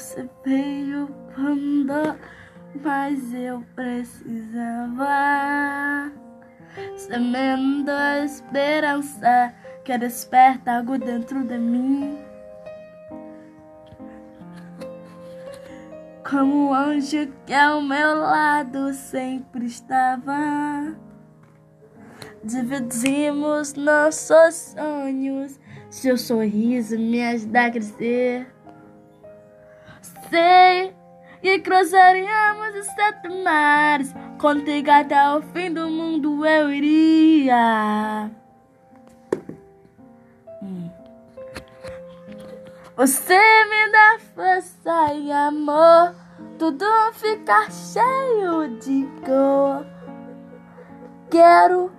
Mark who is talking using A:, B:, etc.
A: Você veio quando mais eu precisava. Semendo a esperança que desperta algo dentro de mim. Como um anjo que ao meu lado sempre estava. Dividimos nossos sonhos, seu sorriso me ajuda a crescer. Que cruzaríamos os sete mares, contigo até o fim do mundo eu iria. Hum. Você me dá força e amor, tudo fica cheio de cor. Quero